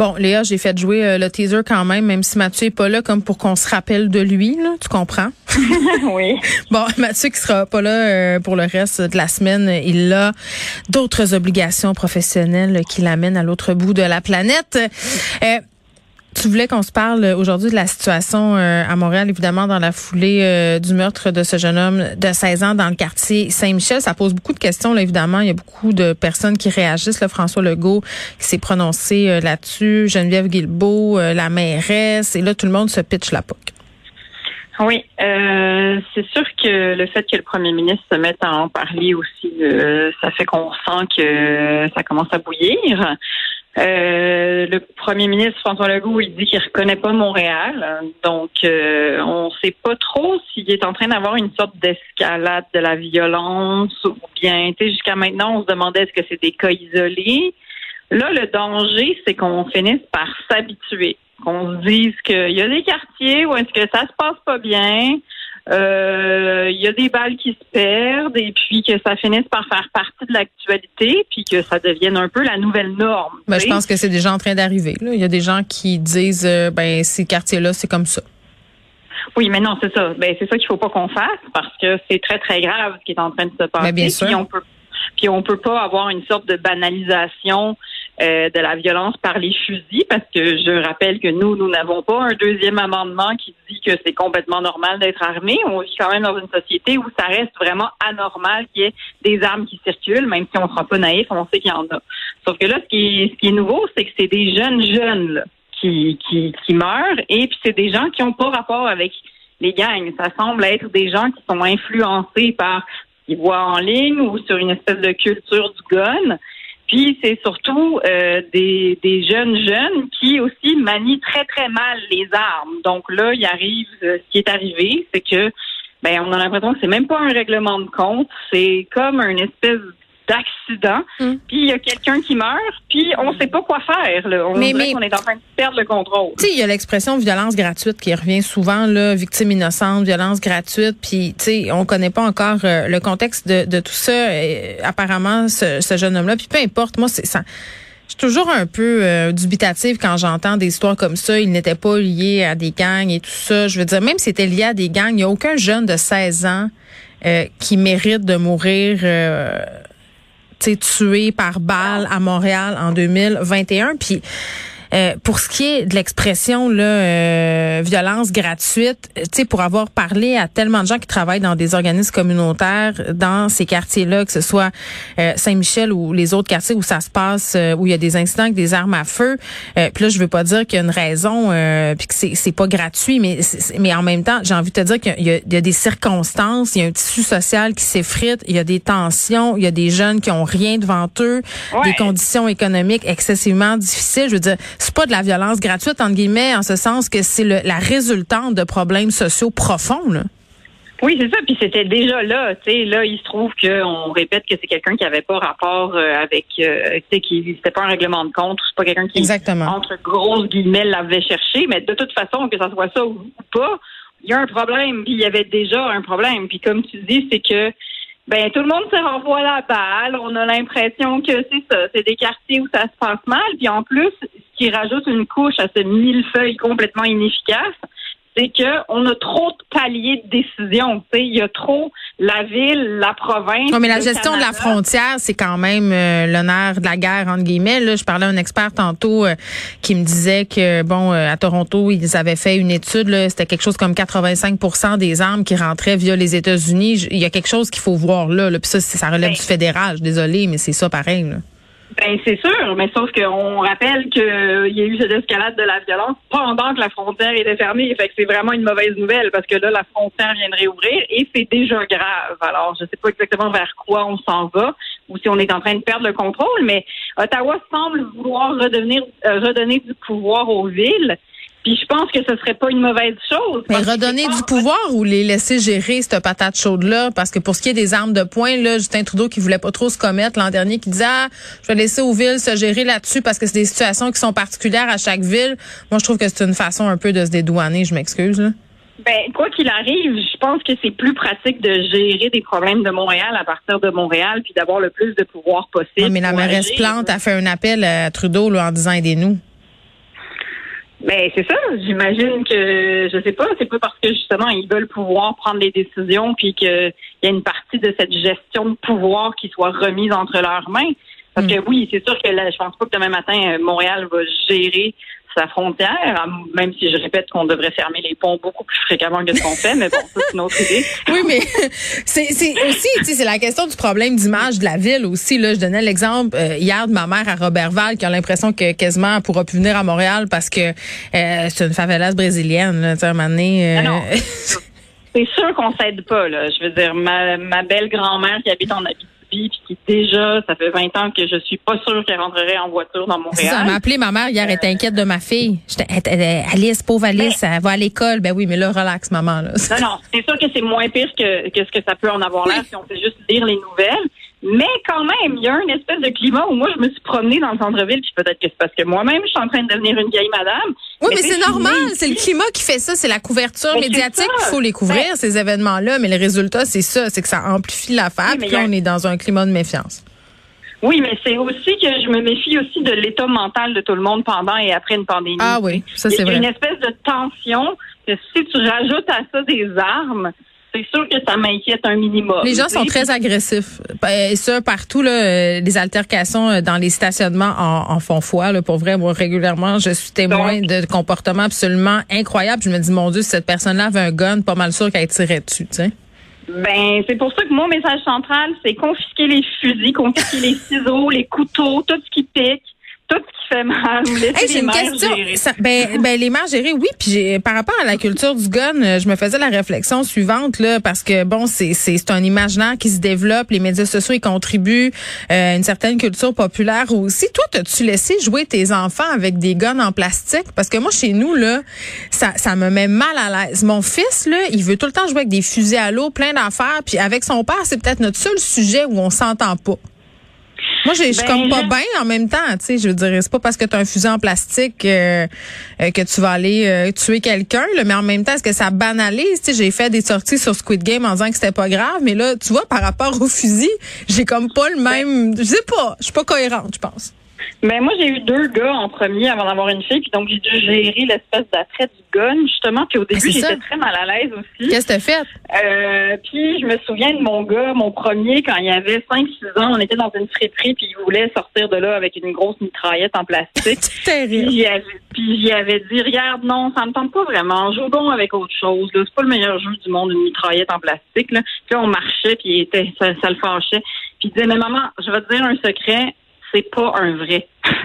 Bon, Léa, j'ai fait jouer euh, le teaser quand même, même si Mathieu est pas là, comme pour qu'on se rappelle de lui, là, tu comprends? oui. Bon, Mathieu qui sera pas là euh, pour le reste de la semaine, il a d'autres obligations professionnelles qui l'amènent à l'autre bout de la planète. Euh, tu voulais qu'on se parle aujourd'hui de la situation euh, à Montréal, évidemment, dans la foulée euh, du meurtre de ce jeune homme de 16 ans dans le quartier Saint-Michel. Ça pose beaucoup de questions, là, évidemment. Il y a beaucoup de personnes qui réagissent. Là, François Legault qui s'est prononcé euh, là-dessus, Geneviève Guilbeault, la mairesse, et là, tout le monde se pitch la poque. Oui, euh, c'est sûr que le fait que le premier ministre se mette à en parler aussi, ça fait qu'on sent que ça commence à bouillir. Euh, le premier ministre François Legault, il dit qu'il reconnaît pas Montréal, donc euh, on sait pas trop s'il est en train d'avoir une sorte d'escalade de la violence ou bien, jusqu'à maintenant, on se demandait est-ce que c'est des cas isolés. Là, le danger, c'est qu'on finisse par s'habituer, qu'on se dise qu'il y a des quartiers où est-ce que ça se passe pas bien, euh, il y a des balles qui se perdent et puis que ça finisse par faire partie de l'actualité puis que ça devienne un peu la nouvelle norme. Ben, je pense que c'est déjà en train d'arriver. Il y a des gens qui disent euh, ben ces quartiers-là, c'est comme ça. Oui, mais non, c'est ça. Ben, c'est ça qu'il faut pas qu'on fasse parce que c'est très, très grave ce qui est en train de se passer. Ben, bien sûr. Puis on peut, puis on peut pas avoir une sorte de banalisation euh, de la violence par les fusils, parce que je rappelle que nous, nous n'avons pas un deuxième amendement qui dit que c'est complètement normal d'être armé. On vit quand même dans une société où ça reste vraiment anormal qu'il y ait des armes qui circulent, même si on ne sera pas naïf, on sait qu'il y en a. Sauf que là, ce qui est, ce qui est nouveau, c'est que c'est des jeunes jeunes qui, qui, qui meurent, et puis c'est des gens qui n'ont pas rapport avec les gangs. Ça semble être des gens qui sont influencés par ce qu'ils voient en ligne ou sur une espèce de culture du gun. Puis c'est surtout euh, des, des jeunes jeunes qui aussi manient très très mal les armes. Donc là, il arrive euh, ce qui est arrivé, c'est que ben on a l'impression que c'est même pas un règlement de compte, c'est comme une espèce d'accident, mm. puis il y a quelqu'un qui meurt, puis on sait pas quoi faire. Là. On mais, qu'on est en train de perdre le contrôle. Tu sais, il y a l'expression violence gratuite qui revient souvent, là, victime innocente, violence gratuite, puis tu sais, on connaît pas encore euh, le contexte de, de tout ça. Et, apparemment, ce, ce jeune homme-là, puis peu importe, moi, c'est ça. Je suis toujours un peu euh, dubitative quand j'entends des histoires comme ça. Il n'était pas lié à des gangs et tout ça. Je veux dire, même si c'était lié à des gangs, il n'y a aucun jeune de 16 ans euh, qui mérite de mourir euh, tué par balle à Montréal en 2021. Puis euh, pour ce qui est de l'expression là euh, violence gratuite, tu sais pour avoir parlé à tellement de gens qui travaillent dans des organismes communautaires dans ces quartiers-là, que ce soit euh, Saint-Michel ou les autres quartiers où ça se passe, où il y a des incidents avec des armes à feu. puis là, je veux pas dire qu'il y a une raison, puis que c'est c'est pas gratuit, mais mais en même temps, j'ai envie de te dire qu'il y, y, a des circonstances, il y a un tissu social qui s'effrite, il y a des tensions, il y a des jeunes qui ont rien devant eux, des conditions économiques excessivement difficiles. Je veux dire c'est pas de la violence gratuite entre guillemets en ce sens que c'est la résultante de problèmes sociaux profonds. Là. Oui, c'est ça. Puis c'était déjà là. Tu sais, là, il se trouve qu'on répète que c'est quelqu'un qui avait pas rapport euh, avec, euh, tu sais, qui c'était pas un règlement de compte. C'est pas quelqu'un qui, Exactement. entre grosses guillemets, l'avait cherché. Mais de toute façon, que ça soit ça ou pas, il y a un problème. Puis il y avait déjà un problème. Puis comme tu dis, c'est que ben tout le monde se renvoie la balle. On a l'impression que c'est ça, c'est des quartiers où ça se passe mal. Puis en plus, qui rajoute une couche à ce millefeuille complètement inefficace, c'est qu'on a trop de paliers de décision. Il y a trop la ville, la province. mais la gestion de la frontière, c'est quand même euh, l'honneur de la guerre, entre guillemets. Là, je parlais à un expert tantôt euh, qui me disait que, bon, euh, à Toronto, ils avaient fait une étude, c'était quelque chose comme 85% des armes qui rentraient via les États-Unis. Il y a quelque chose qu'il faut voir là. Puis ça, ça relève ben du fédéral. Je désolée, mais c'est ça pareil. Là. Ben c'est sûr, mais sauf qu'on rappelle qu'il y a eu cette escalade de la violence pendant que la frontière était fermée. Fait que c'est vraiment une mauvaise nouvelle parce que là, la frontière vient de réouvrir et c'est déjà grave. Alors, je sais pas exactement vers quoi on s'en va ou si on est en train de perdre le contrôle, mais Ottawa semble vouloir redevenir, euh, redonner du pouvoir aux villes. Puis je pense que ce serait pas une mauvaise chose. Mais redonner du pouvoir ou les laisser gérer cette patate chaude-là? Parce que pour ce qui est des armes de poing, là, Justin Trudeau qui voulait pas trop se commettre l'an dernier, qui disait, ah, je vais laisser aux villes se gérer là-dessus parce que c'est des situations qui sont particulières à chaque ville. Moi, je trouve que c'est une façon un peu de se dédouaner, je m'excuse, là. Ben, quoi qu'il arrive, je pense que c'est plus pratique de gérer des problèmes de Montréal à partir de Montréal puis d'avoir le plus de pouvoir possible. Mais la mairesse. Plante a fait un appel à Trudeau là, en disant aidez-nous. Ben c'est ça. J'imagine que je sais pas. C'est pas parce que justement ils veulent pouvoir prendre les décisions puis qu'il y a une partie de cette gestion de pouvoir qui soit remise entre leurs mains. Parce Hmm. que oui, c'est sûr que là, je pense pas que demain matin euh, Montréal va gérer sa frontière, même si je répète qu'on devrait fermer les ponts beaucoup plus fréquemment que ce qu'on fait, mais bon, ça c'est une autre idée. Oui, mais c'est aussi, tu sais, c'est la question du problème d'image de la ville aussi. Là, je donnais l'exemple euh, hier de ma mère à Robertval qui a l'impression que quasiment elle pourra plus venir à Montréal parce que euh, c'est une favelasse brésilienne. Là, tu sais, un moment donné, euh, non. C'est sûr qu'on s'aide pas, là. Je veux dire, ma, ma belle grand-mère qui habite en Abitibi, puis qui déjà, ça fait 20 ans que je suis pas sûre qu'elle rentrerait en voiture dans C'est ça, elle m'a Montréal. appelé ma mère hier, elle était inquiète de ma fille. Alice, pauvre Alice, elle va à l'école. Ben oui, mais là, relax, maman. Là. Non, non, c'est sûr que c'est moins pire que, que ce que ça peut en avoir l'air si on fait juste lire les nouvelles. Mais quand même, il y a une espèce de climat où moi, je me suis promenée dans le centre-ville, puis peut-être que c'est parce que moi-même, je suis en train de devenir une vieille madame. Oui, mais c'est normal. C'est le climat qui fait ça. C'est la couverture Mais c'est médiatique. ça. Il faut les couvrir, Ben- ces événements-là. Mais le résultat, c'est ça. C'est que ça amplifie l'affaire. Oui, puis là, on est dans un climat de méfiance. Oui, mais c'est aussi que je me méfie aussi de l'état mental de tout le monde pendant et après une pandémie. Ah oui, ça, Il y c'est a vrai. une espèce de tension que si tu rajoutes à ça des armes, c'est sûr que ça m'inquiète un minimum. Les gens sont très agressifs. Et ça, partout, là, euh, les altercations euh, dans les stationnements en, en font foi. Là, pour vrai, moi, régulièrement, je suis témoin Donc- de comportements absolument incroyables. Je me dis, mon Dieu, si cette personne-là avait un gun, pas mal sûr qu'elle tirait dessus. Tu sais. Ben, c'est pour ça que mon message central, c'est confisquer les fusils, confisquer les ciseaux, les couteaux, tout ce qui pique, tout ce qui fait mal. ou laisser Hey, j'ai les une mères question. gérer. Ça- ben, ben, les mères gérées, oui. Puis j'ai- par rapport à la culture du gun, euh, je me faisais la réflexion suivante là, parce que bon, c'est c'est c'est un imaginaire qui se développe. Les médias sociaux y contribuent. euh, une certaine culture populaire aussi. Toi, t'as-tu laissé jouer tes enfants avec des guns en plastique? Parce que moi, chez nous là, ça ça me met mal à l'aise. Mon fils là, il veut tout le temps jouer avec des fusils à l'eau, plein d'affaires. Puis avec son père, c'est peut-être notre seul sujet où on s'entend pas. Moi, je suis Ben, comme pas bien en même temps, tu sais, je veux dire, c'est pas parce que tu as un fusil en plastique euh, euh, que tu vas aller euh, tuer quelqu'un, mais en même temps, est-ce que ça banalise, tu sais, j'ai fait des sorties sur Squid Game en disant que c'était pas grave, mais là, tu vois, par rapport au fusil, j'ai comme pas le même, je sais pas, je suis pas cohérente, je pense. Ben, moi, j'ai eu deux gars en premier avant d'avoir une fille, puis donc j'ai dû gérer l'espèce d'attrait du gun, justement, puis au début, Ben, ça. j'étais très mal à l'aise aussi. Qu'est-ce que t'as fait? Euh, puis je me souviens de mon gars, mon premier, quand il avait 5-6 ans, on était dans une friperie, puis il voulait sortir de là avec une grosse mitraillette en plastique. Terrible. Puis j'y avais, dit, regarde, non, ça me tente pas vraiment. Joue donc avec autre chose. C'est pas le meilleur jeu du monde, une mitraillette en plastique. Là. Puis là, on marchait, puis il était, ça, ça le fâchait. Puis il disait, mais maman, je vais te dire un secret, c'est pas un vrai.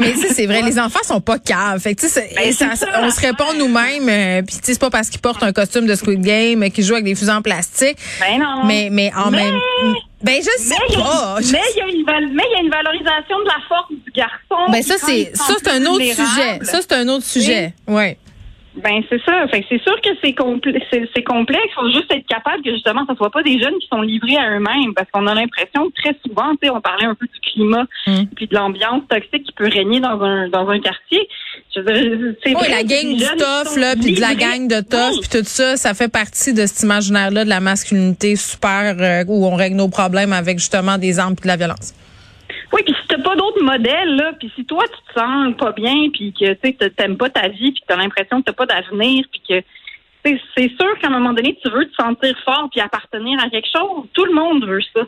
Mais sais, c'est vrai, les enfants sont pas caves. Fait que, Ben, ça- ça, on se répond nous-mêmes. euh, Puis c'est pas parce qu'ils portent un costume de Squid Game qu'ils jouent avec des fusils en plastique. Ben non. Mais, mais en Mais- même, ben je sais mais il y a- pas. Mais il y a une val- mais il y a une valorisation de la force du garçon. Ben ça c'est ça c'est un autre sujet. Ça c'est un autre sujet. Ouais. Ben c'est ça. Fait c'est sûr que c'est compl- c'est complexe. Faut juste être capable que justement ça soit pas des jeunes qui sont livrés à eux-mêmes, parce qu'on a l'impression que très souvent, tu sais, on parlait un peu du climat Mm. puis de l'ambiance toxique qui peut régner dans un dans un quartier. Je veux dire, c'est Oui, la gang du sont là, puis de la gang de tough, Oui. puis tout ça, ça fait partie de cet imaginaire là de la masculinité super euh, où on règle nos problèmes avec justement des armes puis de la violence. Oui, puis si t'as pas d'autres modèles, là, puis si toi tu te sens pas bien, puis que tu sais, t'aimes pas ta vie, puis que t'as l'impression que t'as pas d'avenir, puis que tu sais, c'est sûr qu'à un moment donné, tu veux te sentir fort puis appartenir à quelque chose. Tout le monde veut ça.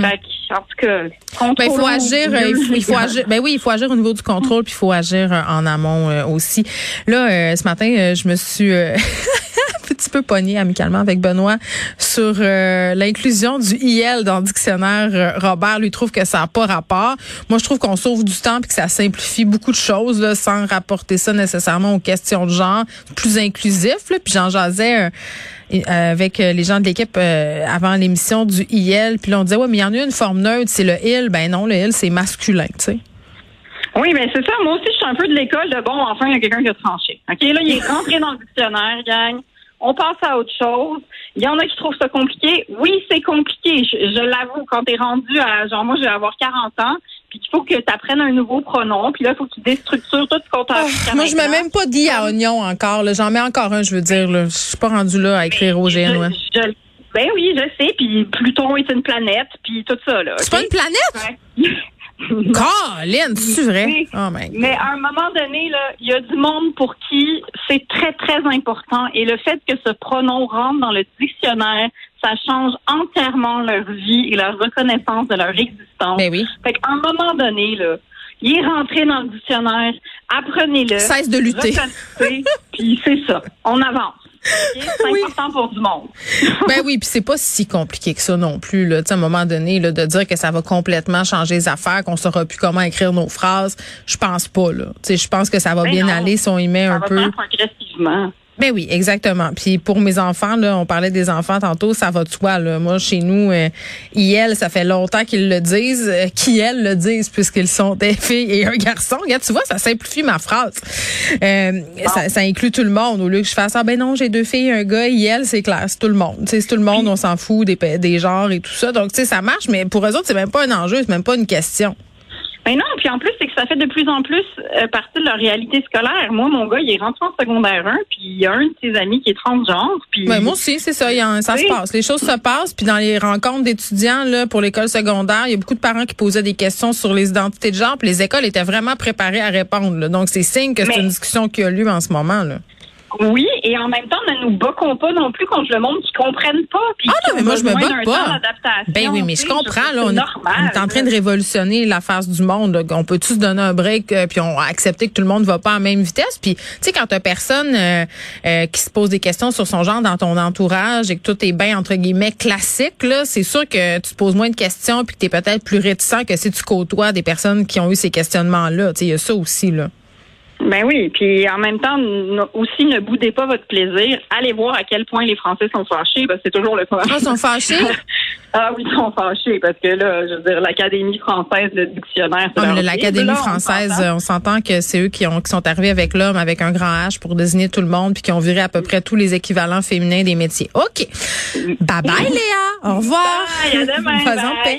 Fait que, en tout cas, Ben, il faut agir, euh, il faut, il faut agir. Ben oui, il faut agir au niveau du contrôle, puis il faut agir euh, en amont euh, aussi. Là, euh, ce matin, euh, je me suis euh, peu pognée amicalement avec Benoît sur euh, l'inclusion du IL dans le dictionnaire. Euh, Robert lui trouve que ça n'a pas rapport. Moi, je trouve qu'on sauve du temps puis que ça simplifie beaucoup de choses là, sans rapporter ça nécessairement aux questions de genre, plus inclusif. Là, puis j'en jasais. euh, avec les gens de l'équipe avant l'émission du IL. Puis là, on disait, ouais, mais il y en a une forme neutre, c'est le il. Ben non, le il, c'est masculin, tu sais. Oui, mais c'est ça. Moi aussi, je suis un peu de l'école de bon, enfin, il y a quelqu'un qui a tranché. OK, là, il est rentré dans le dictionnaire, gang. On passe à autre chose. Il y en a qui trouvent ça compliqué. Oui, c'est compliqué. Je, je l'avoue, quand t'es rendu à, genre, moi, je vais avoir 40 ans, puis qu'il faut que tu apprennes un nouveau pronom, puis là, il faut que tu déstructures tout ce qu'on t'a jusqu'à Moi, je mets même pas dit à oignon encore. J'en mets encore un, je veux dire. là. Je suis pas rendu là à écrire au GN. ouais. Je- je- ben oui, je sais. Puis Pluton est une planète, puis tout ça, là. C'est pas une planète? Colin, c'est vrai? Oui. Oh. Mais à un moment donné, là, il y a du monde pour qui c'est très, très important. Et le fait que ce pronom rentre dans le dictionnaire, ça change entièrement leur vie et leur reconnaissance de leur existence. Ben oui. Fait qu'à un moment donné, là, il est rentré dans le dictionnaire, apprenez-le. Cesse de lutter. Puis c'est ça. On avance. C'est Oui. important pour du monde. Ben oui, puis c'est pas si compliqué que ça non plus. Là. À un moment donné, là, de dire que ça va complètement changer les affaires, qu'on saura plus comment écrire nos phrases, je pense pas. Je pense que ça va Ben bien non. aller si on y met Ça un va peu. progressivement. Ben oui, exactement. Puis pour mes enfants, là, on parlait des enfants tantôt, ça va de soi. Là. Moi, chez nous, euh, ils, ça fait longtemps qu'ils le disent, euh, qui elles le disent puisqu'ils sont des filles et un garçon. Regarde, tu vois, ça simplifie ma phrase. Euh, ça, ça inclut tout le monde. Au lieu que je fasse ah ben non, j'ai deux filles et un gars, ils, c'est clair, c'est tout le monde. Tu sais, c'est tout le monde, on s'en fout des, des genres et tout ça. Donc tu sais, ça marche, mais pour eux autres, c'est même pas un enjeu, c'est même pas une question. Ben non, puis en plus, c'est que ça fait de plus en plus euh, partie de leur réalité scolaire. Moi, mon gars, il est rentré en secondaire 1, puis il y a un de ses amis qui est transgenre, puis... Ouais, moi aussi, c'est ça. il y a un- ça se passe. Les choses se passent. Puis dans les rencontres d'étudiants là pour l'école secondaire, il y a beaucoup de parents qui posaient des questions sur les identités de genre. Puis les écoles étaient vraiment préparées à répondre. là. Donc c'est signe que c'est Mais- une discussion qui a lieu en ce moment. Là. Oui, et en même temps, ne nous boquons pas non plus contre le monde qui comprennent pas. Puis Ah non, mais moi je me temps pas. Ben oui, mais tu je comprends. Là, on, est- normal, on est en train de révolutionner la face du monde. On peut tous donner un break euh, puis on a accepté que tout le monde va pas à la même vitesse. Puis tu sais quand t'as personne euh, euh, qui se pose des questions sur son genre dans ton entourage et que tout est bien entre guillemets classique, là, c'est sûr que tu te poses moins de questions puis que t'es peut-être plus réticent que si tu côtoies des personnes qui ont eu ces questionnements-là. Tu sais, il y a ça aussi là. Ben oui, puis en même temps, aussi, ne boudez pas votre plaisir. Allez voir à quel point les Français sont fâchés, parce que c'est toujours le cas. Ah, ils sont fâchés? ah oui, ils sont fâchés, parce que là, je veux dire, l'Académie française, le dictionnaire, c'est leur l'Académie française, on s'entend que c'est eux qui, ont, qui sont arrivés avec l'homme avec un grand H pour désigner tout le monde puis qui ont viré à peu près tous les équivalents féminins des métiers. OK. Bye bye, Léa. Au revoir. Bye, à demain, Faisons bye. paix.